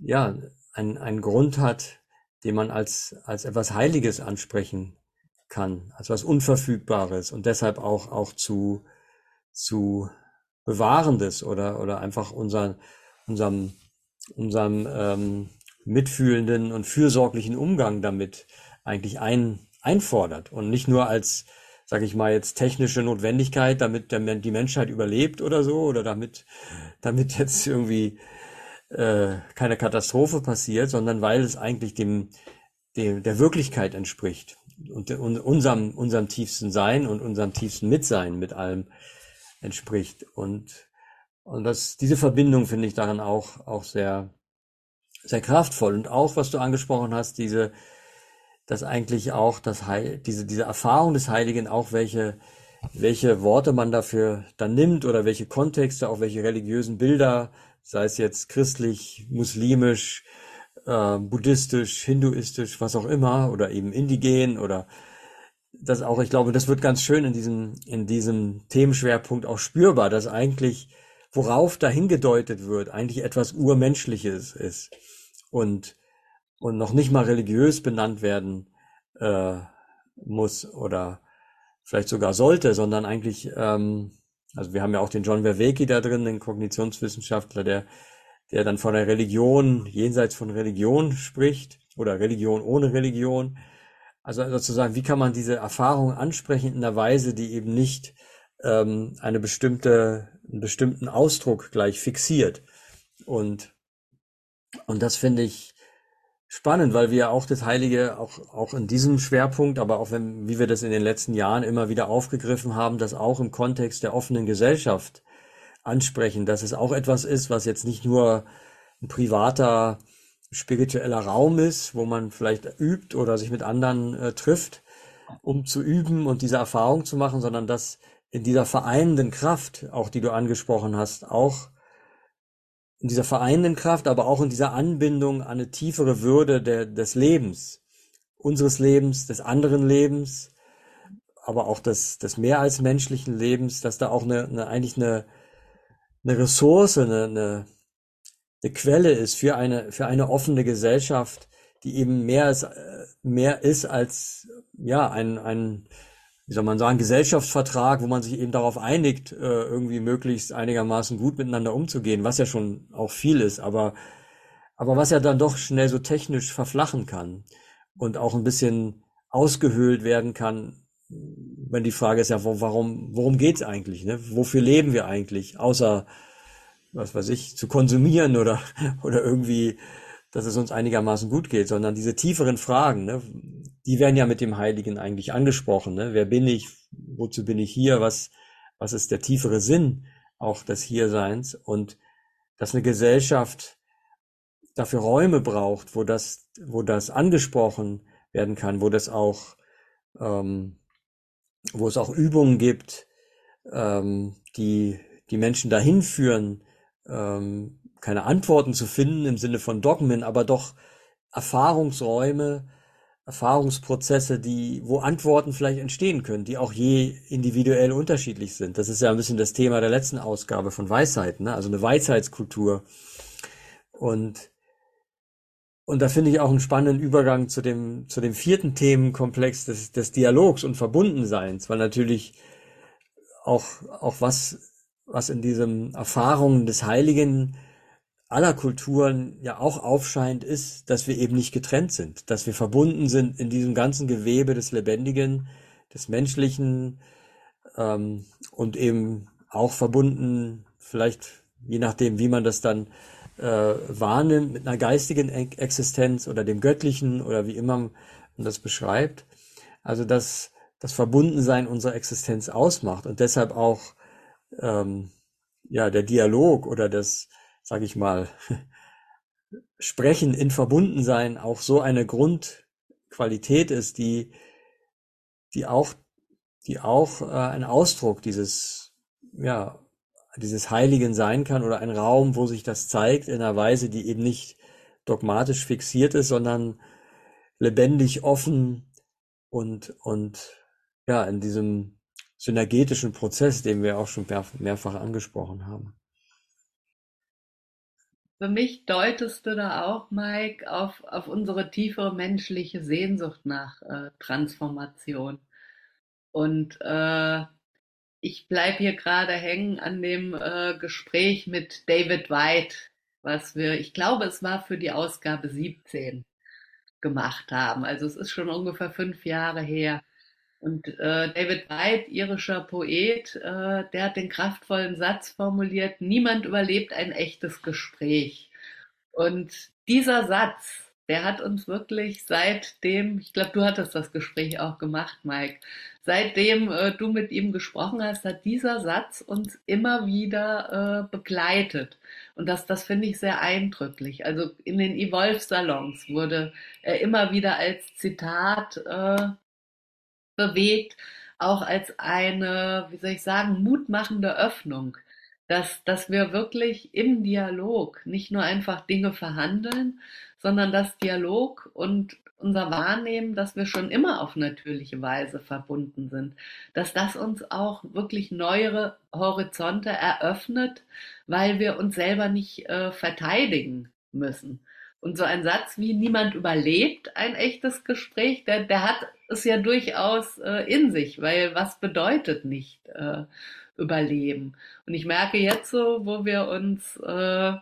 ja, ein, einen Grund hat, den man als, als etwas Heiliges ansprechen kann, als was Unverfügbares und deshalb auch, auch zu, zu Bewahrendes oder, oder einfach unser, unserem, unserem ähm, mitfühlenden und fürsorglichen Umgang damit eigentlich ein, einfordert und nicht nur als sage ich mal jetzt technische Notwendigkeit, damit der, die Menschheit überlebt oder so oder damit damit [LAUGHS] jetzt irgendwie äh, keine Katastrophe passiert, sondern weil es eigentlich dem, dem der Wirklichkeit entspricht und, und unserem unserem tiefsten Sein und unserem tiefsten Mitsein mit allem entspricht. Und und das diese Verbindung finde ich daran auch auch sehr sehr kraftvoll. Und auch was du angesprochen hast diese dass eigentlich auch das Heil, diese, diese Erfahrung des Heiligen auch welche, welche Worte man dafür dann nimmt oder welche Kontexte, auch welche religiösen Bilder, sei es jetzt christlich, muslimisch, äh, buddhistisch, hinduistisch, was auch immer, oder eben indigen oder das auch, ich glaube, das wird ganz schön in diesem, in diesem Themenschwerpunkt auch spürbar, dass eigentlich, worauf da hingedeutet wird, eigentlich etwas Urmenschliches ist. Und und noch nicht mal religiös benannt werden äh, muss oder vielleicht sogar sollte, sondern eigentlich, ähm, also wir haben ja auch den John Verweki da drin, den Kognitionswissenschaftler, der, der dann von der Religion, jenseits von Religion spricht oder Religion ohne Religion. Also sozusagen, wie kann man diese Erfahrung ansprechen in einer Weise, die eben nicht ähm, eine bestimmte, einen bestimmten Ausdruck gleich fixiert. Und, und das finde ich, spannend, weil wir auch das Heilige auch, auch in diesem Schwerpunkt, aber auch wenn, wie wir das in den letzten Jahren immer wieder aufgegriffen haben, das auch im Kontext der offenen Gesellschaft ansprechen, dass es auch etwas ist, was jetzt nicht nur ein privater spiritueller Raum ist, wo man vielleicht übt oder sich mit anderen äh, trifft, um zu üben und diese Erfahrung zu machen, sondern dass in dieser vereinenden Kraft, auch die du angesprochen hast, auch in dieser vereinenden Kraft, aber auch in dieser Anbindung an eine tiefere Würde der, des Lebens, unseres Lebens, des anderen Lebens, aber auch des, des mehr als menschlichen Lebens, dass da auch eine, eine eigentlich eine, eine Ressource, eine, eine, eine Quelle ist für eine, für eine offene Gesellschaft, die eben mehr ist, mehr ist als, ja, ein, ein, wie soll man sagen, Gesellschaftsvertrag, wo man sich eben darauf einigt, äh, irgendwie möglichst einigermaßen gut miteinander umzugehen, was ja schon auch viel ist, aber, aber was ja dann doch schnell so technisch verflachen kann und auch ein bisschen ausgehöhlt werden kann, wenn die Frage ist ja, warum, worum geht's eigentlich? Ne? Wofür leben wir eigentlich? Außer, was weiß ich, zu konsumieren oder, [LAUGHS] oder irgendwie, dass es uns einigermaßen gut geht, sondern diese tieferen Fragen, ne? Die werden ja mit dem Heiligen eigentlich angesprochen. Ne? Wer bin ich? Wozu bin ich hier? Was, was ist der tiefere Sinn auch des Hierseins? Und dass eine Gesellschaft dafür Räume braucht, wo das, wo das angesprochen werden kann, wo das auch ähm, wo es auch Übungen gibt, ähm, die die Menschen dahin führen, ähm, keine Antworten zu finden im Sinne von Dogmen, aber doch Erfahrungsräume, Erfahrungsprozesse, die, wo Antworten vielleicht entstehen können, die auch je individuell unterschiedlich sind. Das ist ja ein bisschen das Thema der letzten Ausgabe von Weisheiten, ne? also eine Weisheitskultur. Und und da finde ich auch einen spannenden Übergang zu dem, zu dem vierten Themenkomplex des, des Dialogs und Verbundenseins, weil natürlich auch, auch was, was in diesem Erfahrungen des Heiligen aller Kulturen ja auch aufscheint, ist, dass wir eben nicht getrennt sind, dass wir verbunden sind in diesem ganzen Gewebe des Lebendigen, des Menschlichen ähm, und eben auch verbunden, vielleicht je nachdem, wie man das dann äh, wahrnimmt mit einer geistigen Existenz oder dem Göttlichen oder wie immer man das beschreibt. Also dass das Verbundensein unserer Existenz ausmacht und deshalb auch ähm, ja der Dialog oder das, sage ich mal, [LAUGHS] Sprechen in Verbundensein auch so eine Grundqualität ist, die die auch die auch äh, ein Ausdruck dieses ja dieses Heiligen sein kann oder ein Raum, wo sich das zeigt in einer Weise, die eben nicht dogmatisch fixiert ist, sondern lebendig, offen und, und ja, in diesem synergetischen Prozess, den wir auch schon mehr, mehrfach angesprochen haben. Für mich deutest du da auch, Mike, auf, auf unsere tiefere menschliche Sehnsucht nach äh, Transformation. Und äh, ich bleibe hier gerade hängen an dem äh, Gespräch mit David White, was wir, ich glaube, es war für die Ausgabe 17 gemacht haben. Also es ist schon ungefähr fünf Jahre her. Und äh, David White, irischer Poet, äh, der hat den kraftvollen Satz formuliert, niemand überlebt ein echtes Gespräch. Und dieser Satz, der hat uns wirklich seitdem, ich glaube, du hattest das Gespräch auch gemacht, Mike, seitdem äh, du mit ihm gesprochen hast, hat dieser Satz uns immer wieder äh, begleitet. Und das, das finde ich sehr eindrücklich. Also in den Evolve-Salons wurde er immer wieder als Zitat äh, bewegt, auch als eine, wie soll ich sagen, mutmachende Öffnung dass, dass wir wirklich im Dialog nicht nur einfach Dinge verhandeln, sondern dass Dialog und unser Wahrnehmen, dass wir schon immer auf natürliche Weise verbunden sind, dass das uns auch wirklich neuere Horizonte eröffnet, weil wir uns selber nicht äh, verteidigen müssen. Und so ein Satz wie niemand überlebt ein echtes Gespräch, der, der hat es ja durchaus äh, in sich, weil was bedeutet nicht äh, überleben? Und ich merke jetzt so, wo wir uns äh,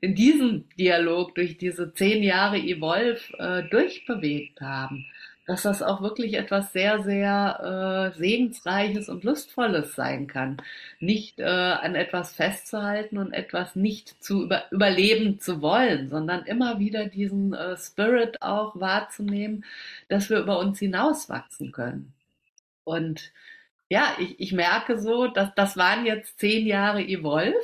in diesem Dialog durch diese zehn Jahre Evolve äh, durchbewegt haben, dass das auch wirklich etwas sehr, sehr äh, segensreiches und lustvolles sein kann. Nicht äh, an etwas festzuhalten und etwas nicht zu über, überleben zu wollen, sondern immer wieder diesen äh, Spirit auch wahrzunehmen, dass wir über uns hinauswachsen können. Und ja, ich, ich merke so, dass das waren jetzt zehn Jahre Evolve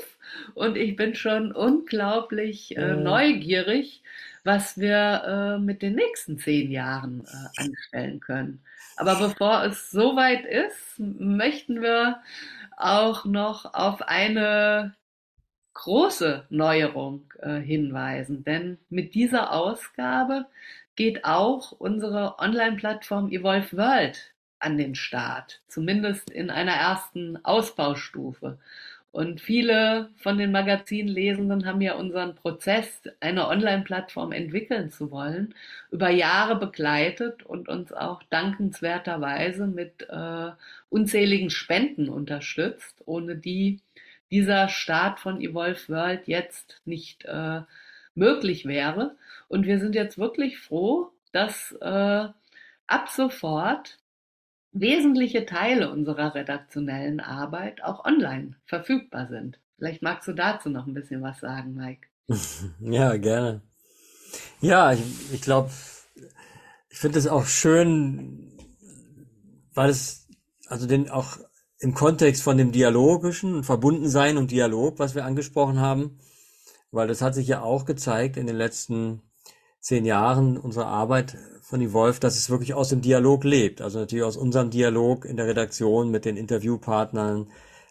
und ich bin schon unglaublich äh, neugierig, was wir äh, mit den nächsten zehn Jahren äh, anstellen können. Aber bevor es soweit ist, möchten wir auch noch auf eine große Neuerung äh, hinweisen. Denn mit dieser Ausgabe geht auch unsere Online-Plattform Evolve World an den Start, zumindest in einer ersten Ausbaustufe. Und viele von den Magazinlesenden haben ja unseren Prozess, eine Online-Plattform entwickeln zu wollen, über Jahre begleitet und uns auch dankenswerterweise mit äh, unzähligen Spenden unterstützt, ohne die dieser Start von Evolve World jetzt nicht äh, möglich wäre. Und wir sind jetzt wirklich froh, dass äh, ab sofort wesentliche Teile unserer redaktionellen Arbeit auch online verfügbar sind. Vielleicht magst du dazu noch ein bisschen was sagen, Mike. [LAUGHS] Ja, gerne. Ja, ich, ich glaube, ich finde es auch schön, weil es also den auch im Kontext von dem dialogischen Verbundensein und Dialog, was wir angesprochen haben, weil das hat sich ja auch gezeigt in den letzten zehn Jahren unserer Arbeit von Wolf, dass es wirklich aus dem Dialog lebt. Also natürlich aus unserem Dialog in der Redaktion mit den Interviewpartnern,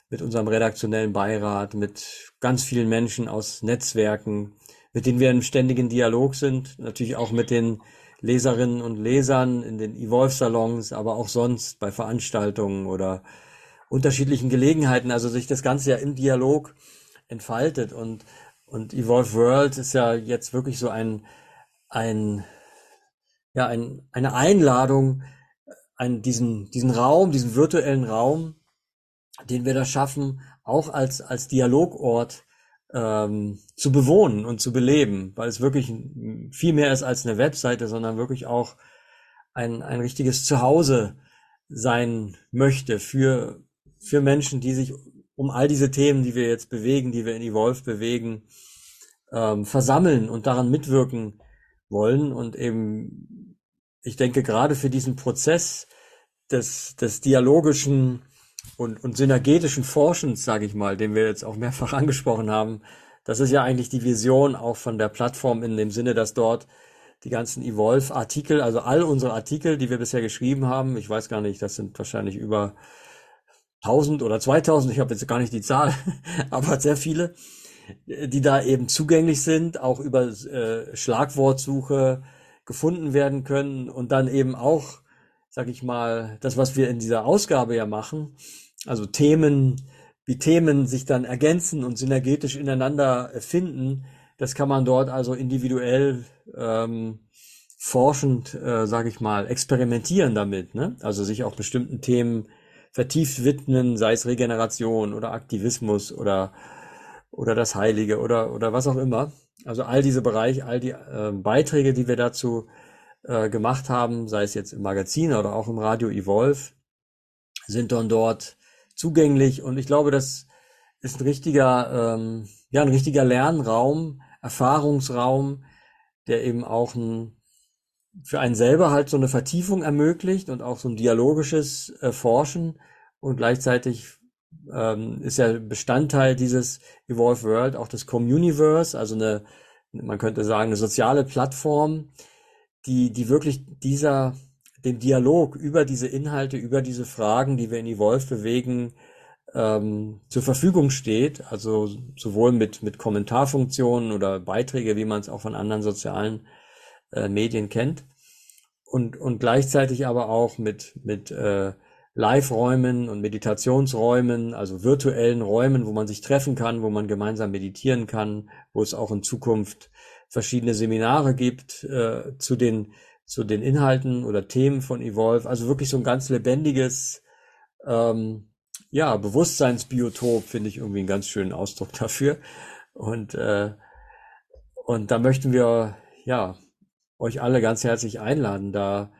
mit unserem redaktionellen Beirat, mit ganz vielen Menschen aus Netzwerken, mit denen wir im ständigen Dialog sind. Natürlich auch mit den Leserinnen und Lesern in den Evolve-Salons, aber auch sonst bei Veranstaltungen oder unterschiedlichen Gelegenheiten. Also sich das Ganze ja im Dialog entfaltet und, und Evolve World ist ja jetzt wirklich so ein, ein ja, ein, eine Einladung, an diesen, diesen Raum, diesen virtuellen Raum, den wir da schaffen, auch als, als Dialogort ähm, zu bewohnen und zu beleben, weil es wirklich viel mehr ist als eine Webseite, sondern wirklich auch ein, ein richtiges Zuhause sein möchte für, für Menschen, die sich um all diese Themen, die wir jetzt bewegen, die wir in Evolve bewegen, ähm, versammeln und daran mitwirken wollen und eben ich denke gerade für diesen Prozess des, des dialogischen und, und synergetischen Forschens, sage ich mal, den wir jetzt auch mehrfach [LAUGHS] angesprochen haben, das ist ja eigentlich die Vision auch von der Plattform in dem Sinne, dass dort die ganzen Evolve-Artikel, also all unsere Artikel, die wir bisher geschrieben haben, ich weiß gar nicht, das sind wahrscheinlich über 1000 oder 2000, ich habe jetzt gar nicht die Zahl, [LAUGHS] aber sehr viele, die da eben zugänglich sind, auch über äh, Schlagwortsuche, gefunden werden können und dann eben auch, sag ich mal, das, was wir in dieser Ausgabe ja machen, also Themen, wie Themen sich dann ergänzen und synergetisch ineinander finden, das kann man dort also individuell ähm, forschend, äh, sage ich mal, experimentieren damit. Ne? Also sich auch bestimmten Themen vertieft widmen, sei es Regeneration oder Aktivismus oder oder das Heilige oder oder was auch immer. Also all diese Bereiche, all die äh, Beiträge, die wir dazu äh, gemacht haben, sei es jetzt im Magazin oder auch im Radio Evolve, sind dann dort zugänglich. Und ich glaube, das ist ein richtiger, ähm, ja, ein richtiger Lernraum, Erfahrungsraum, der eben auch ein, für einen selber halt so eine Vertiefung ermöglicht und auch so ein dialogisches äh, Forschen und gleichzeitig ähm, ist ja Bestandteil dieses Evolve World auch das Communiverse, also eine, man könnte sagen, eine soziale Plattform, die, die wirklich dieser, den Dialog über diese Inhalte, über diese Fragen, die wir in Evolve bewegen, ähm, zur Verfügung steht, also sowohl mit, mit Kommentarfunktionen oder Beiträge, wie man es auch von anderen sozialen äh, Medien kennt, und, und gleichzeitig aber auch mit, mit äh, Live-Räumen und Meditationsräumen, also virtuellen Räumen, wo man sich treffen kann, wo man gemeinsam meditieren kann, wo es auch in Zukunft verschiedene Seminare gibt äh, zu den zu den Inhalten oder Themen von Evolve. Also wirklich so ein ganz lebendiges ähm, ja Bewusstseinsbiotop finde ich irgendwie einen ganz schönen Ausdruck [LAUGHS] dafür. Und äh, und da möchten wir ja euch alle ganz herzlich einladen, da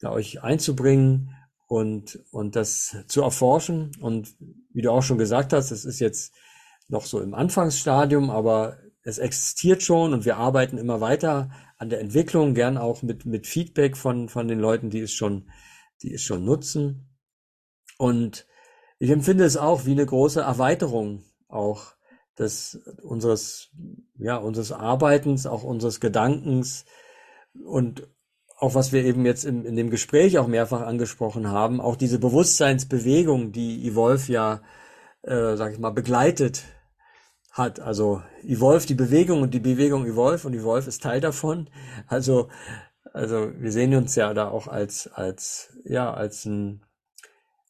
da euch einzubringen und, und das zu erforschen. Und wie du auch schon gesagt hast, es ist jetzt noch so im Anfangsstadium, aber es existiert schon und wir arbeiten immer weiter an der Entwicklung, gern auch mit, mit Feedback von, von den Leuten, die es schon, die es schon nutzen. Und ich empfinde es auch wie eine große Erweiterung auch des, unseres, ja, unseres Arbeitens, auch unseres Gedankens und auch was wir eben jetzt in, in dem Gespräch auch mehrfach angesprochen haben, auch diese Bewusstseinsbewegung, die Evolve ja, äh, sag ich mal, begleitet hat. Also Evolve, die Bewegung und die Bewegung Evolve und Evolve ist Teil davon. Also, also wir sehen uns ja da auch als, als, ja, als ein,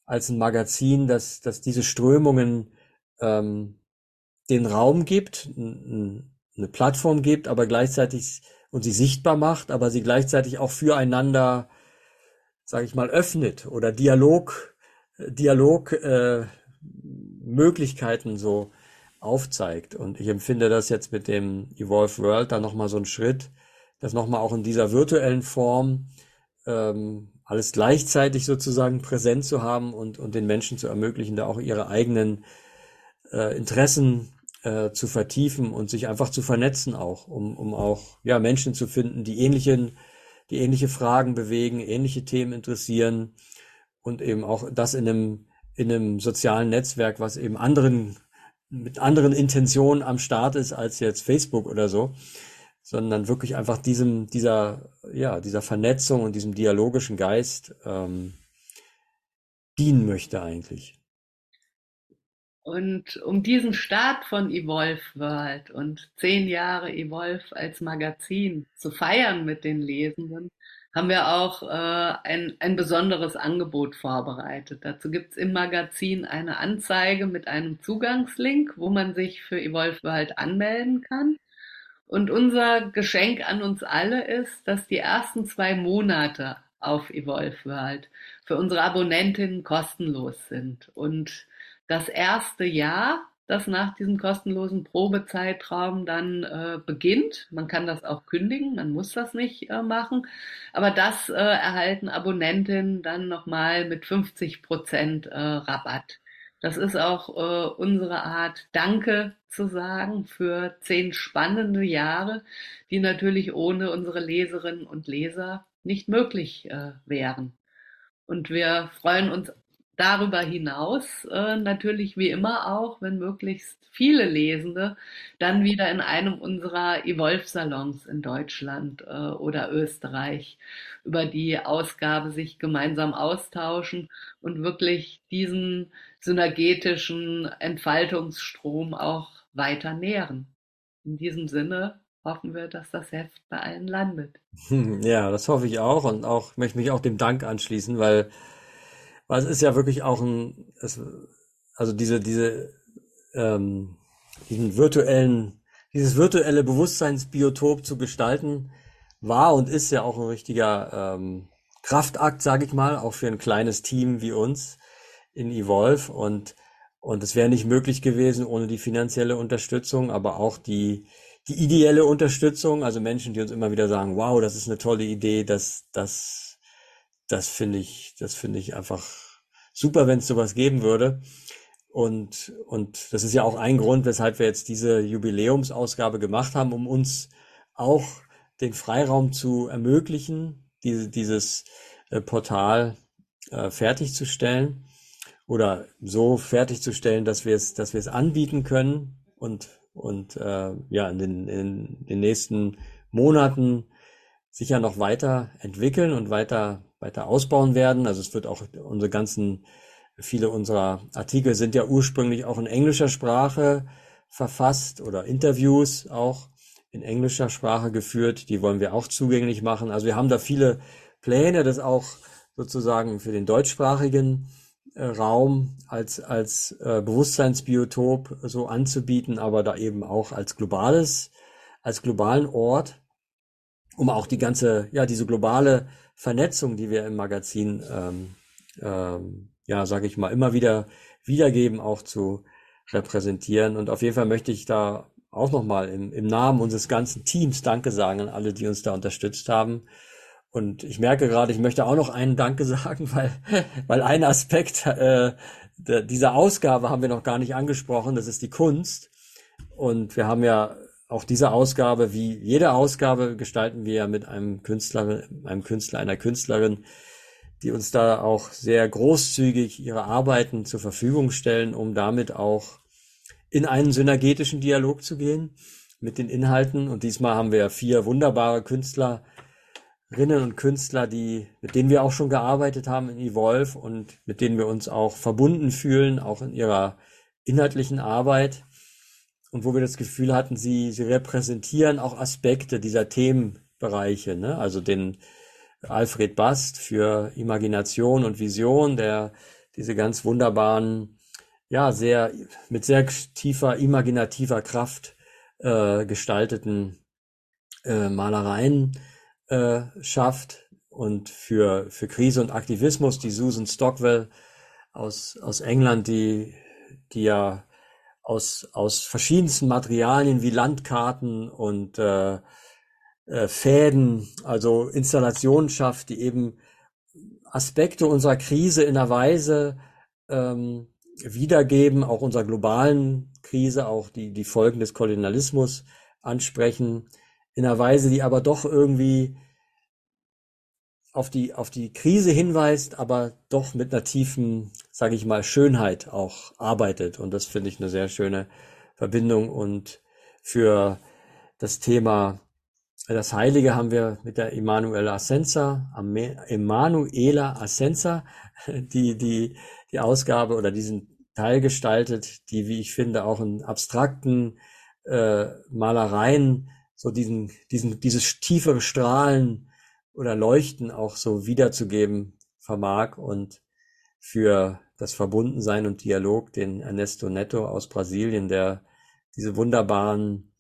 als ein Magazin, das, das diese Strömungen ähm, den Raum gibt, eine Plattform gibt, aber gleichzeitig und sie sichtbar macht, aber sie gleichzeitig auch füreinander, sage ich mal, öffnet oder Dialog, Dialog äh, so aufzeigt. Und ich empfinde das jetzt mit dem Evolve World dann nochmal so ein Schritt, das nochmal auch in dieser virtuellen Form ähm, alles gleichzeitig sozusagen präsent zu haben und, und den Menschen zu ermöglichen, da auch ihre eigenen äh, Interessen äh, zu vertiefen und sich einfach zu vernetzen auch, um, um auch ja, Menschen zu finden, die ähnlichen, die ähnliche Fragen bewegen, ähnliche Themen interessieren und eben auch das in einem, in einem sozialen Netzwerk, was eben anderen, mit anderen Intentionen am Start ist als jetzt Facebook oder so, sondern wirklich einfach diesem, dieser, ja, dieser Vernetzung und diesem dialogischen Geist ähm, dienen möchte eigentlich. Und um diesen Start von Evolve World und zehn Jahre Evolve als Magazin zu feiern mit den Lesenden, haben wir auch äh, ein, ein besonderes Angebot vorbereitet. Dazu gibt's im Magazin eine Anzeige mit einem Zugangslink, wo man sich für Evolve World anmelden kann. Und unser Geschenk an uns alle ist, dass die ersten zwei Monate auf Evolve World für unsere Abonnentinnen kostenlos sind. Und das erste Jahr, das nach diesem kostenlosen Probezeitraum dann äh, beginnt. Man kann das auch kündigen, man muss das nicht äh, machen. Aber das äh, erhalten Abonnentinnen dann nochmal mit 50 Prozent äh, Rabatt. Das ist auch äh, unsere Art, Danke zu sagen für zehn spannende Jahre, die natürlich ohne unsere Leserinnen und Leser nicht möglich äh, wären. Und wir freuen uns darüber hinaus äh, natürlich wie immer auch, wenn möglichst viele Lesende dann wieder in einem unserer Evolve-Salons in Deutschland äh, oder Österreich über die Ausgabe sich gemeinsam austauschen und wirklich diesen synergetischen Entfaltungsstrom auch weiter nähren. In diesem Sinne hoffen wir, dass das Heft bei allen landet. [LAUGHS] Ja, das hoffe ich auch und auch möchte mich auch dem Dank anschließen, weil weil es ist ja wirklich auch ein, es, also diese, diese, ähm, diesen virtuellen, dieses virtuelle Bewusstseinsbiotop zu gestalten, war und ist ja auch ein richtiger ähm, Kraftakt, sage ich mal, auch für ein kleines Team wie uns in Evolve. Und und es wäre nicht möglich gewesen ohne die finanzielle Unterstützung, aber auch die die ideelle Unterstützung, also Menschen, die uns immer wieder sagen, wow, das ist eine tolle Idee, das das das finde ich, das finde ich einfach super, wenn es sowas geben würde. Und, und das ist ja auch ein Grund, weshalb wir jetzt diese Jubiläumsausgabe gemacht haben, um uns auch den Freiraum zu ermöglichen, diese, dieses äh, Portal äh, fertigzustellen oder so fertigzustellen, dass wir es, dass wir es anbieten können und und äh, ja in den, in den nächsten Monaten sicher noch weiter entwickeln und weiter weiter ausbauen werden. Also es wird auch unsere ganzen, viele unserer Artikel sind ja ursprünglich auch in englischer Sprache verfasst oder Interviews auch in englischer Sprache geführt. Die wollen wir auch zugänglich machen. Also wir haben da viele Pläne, das auch sozusagen für den deutschsprachigen äh, Raum als, als äh, Bewusstseinsbiotop so anzubieten, aber da eben auch als globales, als globalen Ort, um auch die ganze, ja, diese globale Vernetzung, die wir im Magazin, ähm, ähm, ja, sage ich mal, immer wieder wiedergeben, auch zu repräsentieren. Und auf jeden Fall möchte ich da auch nochmal im, im Namen unseres ganzen Teams Danke sagen an alle, die uns da unterstützt haben. Und ich merke gerade, ich möchte auch noch einen Danke [LAUGHS] sagen, weil, weil ein Aspekt äh, dieser Ausgabe haben wir noch gar nicht angesprochen, das ist die Kunst. Und wir haben ja auch diese Ausgabe, wie jede Ausgabe, gestalten wir mit einem Künstler, einem Künstler, einer Künstlerin, die uns da auch sehr großzügig ihre Arbeiten zur Verfügung stellen, um damit auch in einen synergetischen Dialog zu gehen mit den Inhalten. Und diesmal haben wir vier wunderbare Künstlerinnen und Künstler, die, mit denen wir auch schon gearbeitet haben in Evolve und mit denen wir uns auch verbunden fühlen, auch in ihrer inhaltlichen Arbeit und wo wir das Gefühl hatten, sie, sie repräsentieren auch Aspekte dieser Themenbereiche, ne? also den Alfred Bast für Imagination und Vision, der diese ganz wunderbaren, ja, sehr, mit sehr tiefer, imaginativer Kraft äh, gestalteten äh, Malereien äh, schafft und für, für Krise und Aktivismus, die Susan Stockwell aus, aus England, die, die ja aus, aus verschiedensten Materialien wie Landkarten und äh, äh, Fäden, also Installationen schafft, die eben Aspekte unserer Krise in einer Weise ähm, wiedergeben, auch unserer globalen Krise, auch die, die Folgen des Kolonialismus ansprechen, in einer Weise, die aber doch irgendwie auf die, auf die Krise hinweist, aber doch mit einer tiefen, sage ich mal, Schönheit auch arbeitet. Und das finde ich eine sehr schöne Verbindung. Und für das Thema das Heilige haben wir mit der Emanuela Ascensa, Emanuela Ascensa, [LAUGHS] die, die, die Ausgabe oder diesen Teil gestaltet, die, wie ich finde, auch in abstrakten äh, Malereien so diesen, diesen, dieses tiefere Strahlen oder Leuchten auch so wiederzugeben vermag und für das Verbundensein und Dialog den Ernesto Neto aus Brasilien, der diese wunderbaren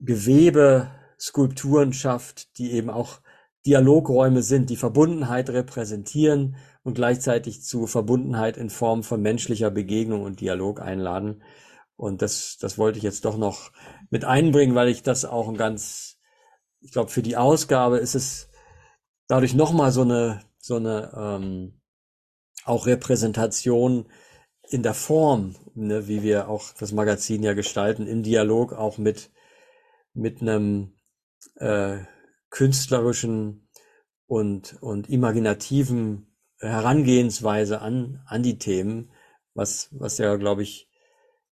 Gewebe, Skulpturen schafft, die eben auch Dialogräume sind, die Verbundenheit repräsentieren und gleichzeitig zu Verbundenheit in Form von menschlicher Begegnung und Dialog einladen. Und das, das wollte ich jetzt doch noch mit einbringen, weil ich das auch ein ganz, ich glaube, für die Ausgabe ist es dadurch nochmal so eine, so eine ähm, auch Repräsentation in der Form, ne, wie wir auch das Magazin ja gestalten, im Dialog auch mit, mit einem äh, künstlerischen und, und imaginativen Herangehensweise an, an die Themen, was, was ja, glaube ich,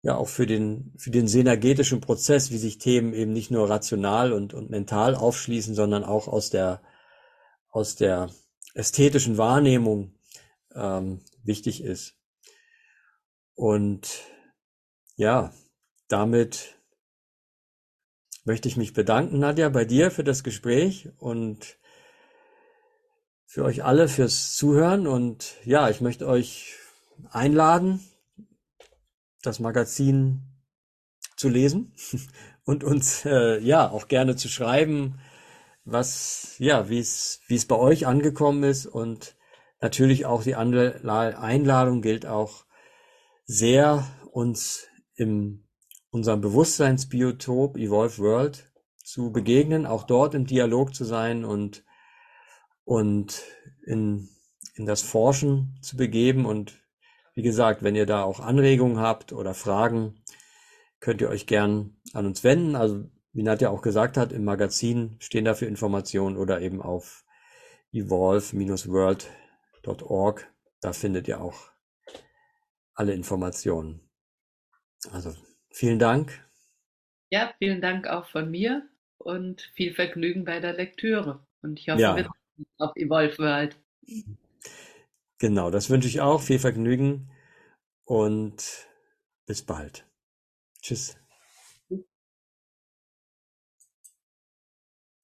ja auch für den, für den synergetischen Prozess, wie sich Themen eben nicht nur rational und, und mental aufschließen, sondern auch aus der, aus der ästhetischen Wahrnehmung ähm, wichtig ist. Und ja, damit möchte ich mich bedanken, Nadja, bei dir für das Gespräch und für euch alle fürs Zuhören. Und ja, ich möchte euch einladen, das Magazin zu lesen [LAUGHS] und uns äh, ja auch gerne zu schreiben, was, ja, wie es, wie es bei euch angekommen ist und natürlich auch die Einladung gilt auch sehr, uns in unserem Bewusstseinsbiotop Evolve World zu begegnen, auch dort im Dialog zu sein und, und in, in das Forschen zu begeben. Und wie gesagt, wenn ihr da auch Anregungen habt oder Fragen, könnt ihr euch gern an uns wenden. Also wie Nadja auch gesagt hat, im Magazin stehen dafür Informationen oder eben auf evolve-world.org. Da findet ihr auch alle Informationen. Also vielen Dank. Ja, vielen Dank auch von mir und viel Vergnügen bei der Lektüre. Und ich hoffe, ja. wir sehen auf Evolve World. Genau, das wünsche ich auch. Viel Vergnügen und bis bald. Tschüss.